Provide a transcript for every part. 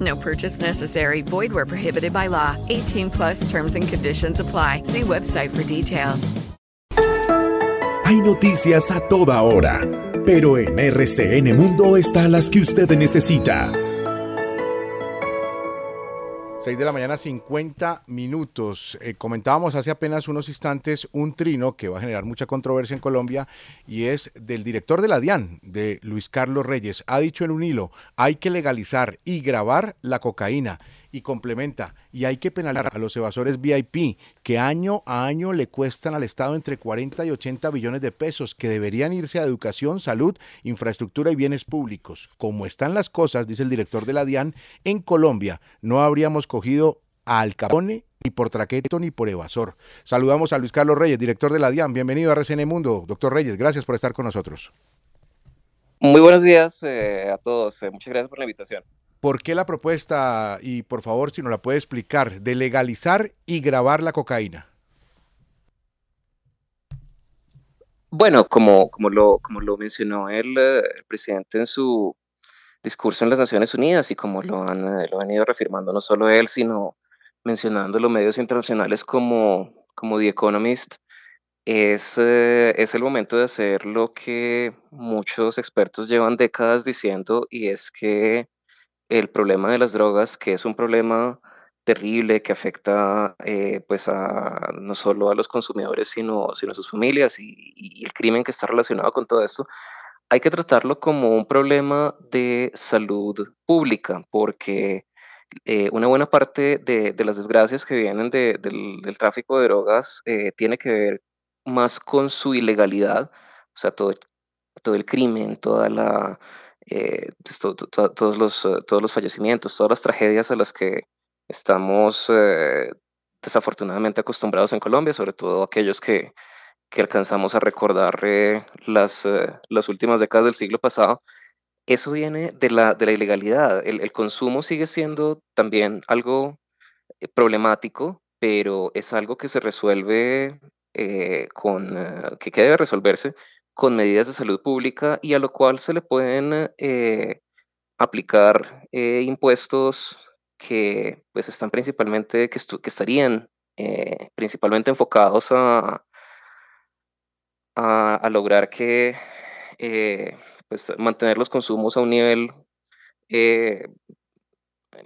No purchase necessary. Void where prohibited by law. 18 plus terms and conditions apply. See website for details. Hay noticias a toda hora, pero en RCN Mundo están las que usted necesita. 6 de la mañana, 50 minutos. Eh, comentábamos hace apenas unos instantes un trino que va a generar mucha controversia en Colombia y es del director de la DIAN, de Luis Carlos Reyes. Ha dicho en un hilo, hay que legalizar y grabar la cocaína y complementa, y hay que penalizar a los evasores VIP, que año a año le cuestan al Estado entre 40 y 80 billones de pesos, que deberían irse a educación, salud, infraestructura y bienes públicos. Como están las cosas, dice el director de la DIAN, en Colombia no habríamos cogido a Al Capone ni por traqueto ni por evasor. Saludamos a Luis Carlos Reyes, director de la DIAN. Bienvenido a RCN Mundo. Doctor Reyes, gracias por estar con nosotros. Muy buenos días eh, a todos. Eh, muchas gracias por la invitación. ¿Por qué la propuesta, y por favor si nos la puede explicar, de legalizar y grabar la cocaína? Bueno, como, como, lo, como lo mencionó el, eh, presidente en su discurso en las Naciones Unidas y como lo han, eh, lo han ido reafirmando no solo él, sino mencionando los medios internacionales como, como The Economist, es, eh, es el momento de hacer lo que muchos expertos llevan décadas diciendo y es que el problema de las drogas, que es un problema terrible que afecta eh, pues no solo a los consumidores, sino, sino a sus familias y, el crimen que está relacionado con todo esto, hay que tratarlo como un problema de salud pública, porque eh, una buena parte de, de, las desgracias que vienen de, del, del, tráfico de drogas eh, tiene que ver más con su ilegalidad, o sea, todo, todo el crimen, toda la, eh, pues, to, to, todos, los, uh, todos los fallecimientos, todas las tragedias a las que estamos eh, desafortunadamente acostumbrados en Colombia, sobre todo aquellos que, que alcanzamos a recordar eh, las, eh, las últimas décadas del siglo pasado, eso viene de la, de la ilegalidad. El, el consumo sigue siendo también algo eh, problemático, pero es algo que se resuelve eh, con, que, que debe resolverse con medidas de salud pública y a lo cual se le pueden eh, aplicar eh, impuestos que pues están principalmente, que, que estarían eh, principalmente enfocados a, a, a lograr que pues mantener los consumos a un nivel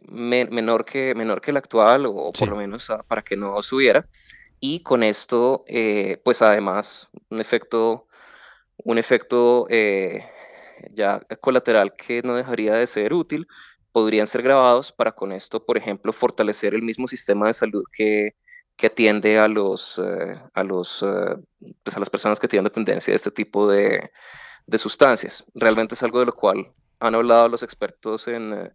me, menor, que, menor que el actual o sí. por lo menos a, para que no subiera y con esto pues además un efecto un efecto eh, ya colateral que no dejaría de ser útil, podrían ser grabados para con esto, por ejemplo, fortalecer el mismo sistema de salud que, que atiende a los, eh, a los eh, pues a las personas que tienen dependencia de este tipo de, de, sustancias. Realmente es algo de lo cual han hablado los expertos en,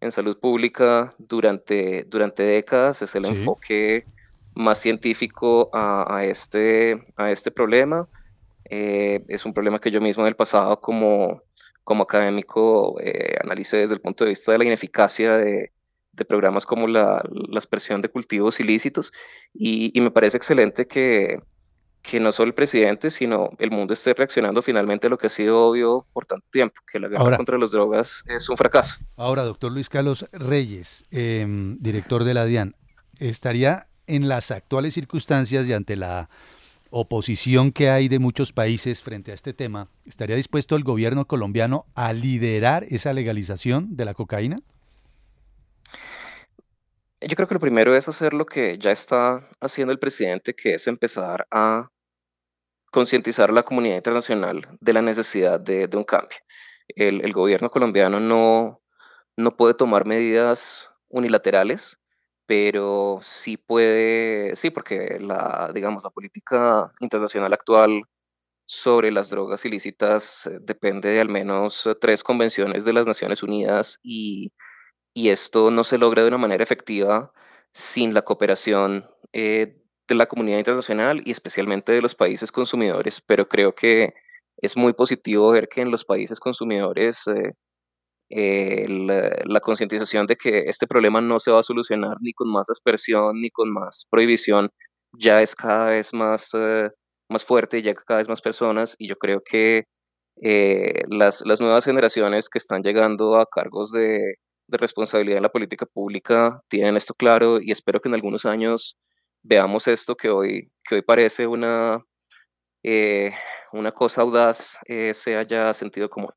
en salud pública durante, durante décadas, es el sí. enfoque más científico a, a, este, a este problema eh, es un problema que yo mismo en el pasado como, como académico eh, analicé desde el punto de vista de la ineficacia de, de programas como la, la, aspersión de cultivos ilícitos y, y, me parece excelente que, que no solo el presidente, sino el mundo esté reaccionando finalmente a lo que ha sido obvio por tanto tiempo, que la guerra ahora, contra las drogas es un fracaso. Ahora, doctor Luis Carlos Reyes, eh, director de la DIAN, ¿estaría en las actuales circunstancias y ante la oposición que hay de muchos países frente a este tema, ¿estaría dispuesto el gobierno colombiano a liderar esa legalización de la cocaína? Yo creo que lo primero es hacer lo que ya está haciendo el presidente, que es empezar a concientizar a la comunidad internacional de la necesidad de, un cambio. El, el, gobierno colombiano no, no puede tomar medidas unilaterales, pero sí puede, sí, porque la, digamos, la política internacional actual sobre las drogas ilícitas eh, depende de al menos eh, tres convenciones de las Naciones Unidas y, y esto no se logra de una manera efectiva sin la cooperación eh, de la comunidad internacional y especialmente de los países consumidores, pero creo que es muy positivo ver que en los países consumidores eh, la, concientización de que este problema no se va a solucionar ni con más aspersión ni con más prohibición ya es cada vez más, eh, más fuerte llega cada vez más personas y yo creo que eh, las, las nuevas generaciones que están llegando a cargos de, de responsabilidad en la política pública tienen esto claro y espero que en algunos años veamos esto que hoy, que hoy parece una, eh, una cosa audaz, sea ya sentido común.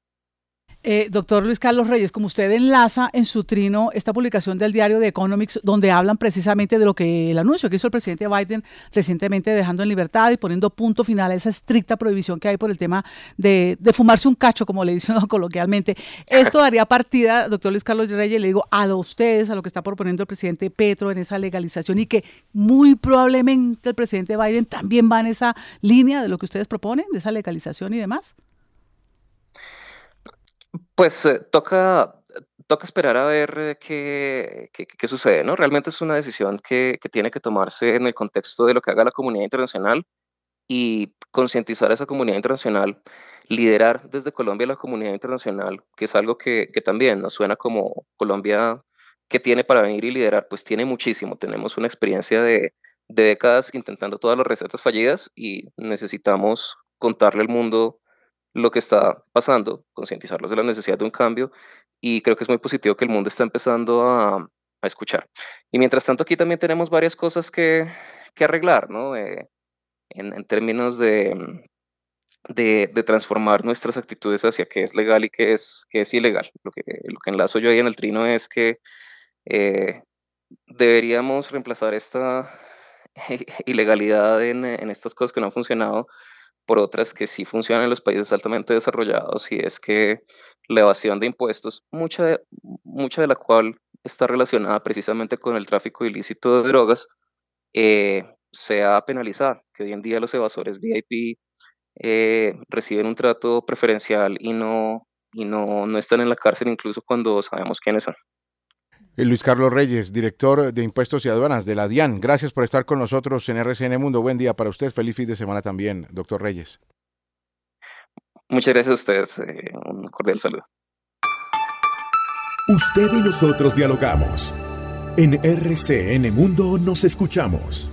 Eh, doctor Luis Carlos Reyes, como usted enlaza en su trino esta publicación del diario de Economics, donde hablan precisamente de lo que el anuncio que hizo el presidente Biden recientemente dejando en libertad y poniendo punto final a esa estricta prohibición que hay por el tema de, de fumarse un cacho, como le dicen coloquialmente. Esto daría partida, doctor Luis Carlos Reyes, le digo a ustedes, a lo que está proponiendo el presidente Petro en esa legalización y que muy probablemente el presidente Biden también va en esa línea de lo que ustedes proponen, de esa legalización y demás. Pues eh, toca, toca esperar a ver eh, qué, qué, sucede, ¿no? Realmente es una decisión que, que, tiene que tomarse en el contexto de lo que haga la comunidad internacional y concientizar a esa comunidad internacional, liderar desde Colombia la comunidad internacional, que es algo que, que también nos suena como Colombia que tiene para venir y liderar, pues tiene muchísimo. Tenemos una experiencia de, de décadas intentando todas las recetas fallidas y necesitamos contarle al mundo lo que está pasando, concientizarlos de la necesidad de un cambio y creo que es muy positivo que el mundo está empezando a, a escuchar. Y mientras tanto aquí también tenemos varias cosas que, que arreglar, ¿no? Eh, en, en, términos de, de, transformar nuestras actitudes hacia qué es legal y qué es, qué es ilegal. Lo que, lo que enlazo yo ahí en el trino es que eh, deberíamos reemplazar esta ilegalidad en, en estas cosas que no han funcionado por otras que sí funcionan en los países altamente desarrollados y es que la evasión de impuestos, mucha de, mucha de la cual está relacionada precisamente con el tráfico ilícito de drogas, eh, sea penalizada, que hoy en día los evasores VIP eh, reciben un trato preferencial y no, y no, no están en la cárcel incluso cuando sabemos quiénes son. Eh, Luis Carlos Reyes, director de Impuestos y Aduanas de la DIAN. Gracias por estar con nosotros en RCN Mundo. Buen día para usted. Feliz fin de semana también, doctor Reyes. Muchas gracias a ustedes. Eh, un cordial saludo. Usted y nosotros dialogamos. En RCN Mundo nos escuchamos.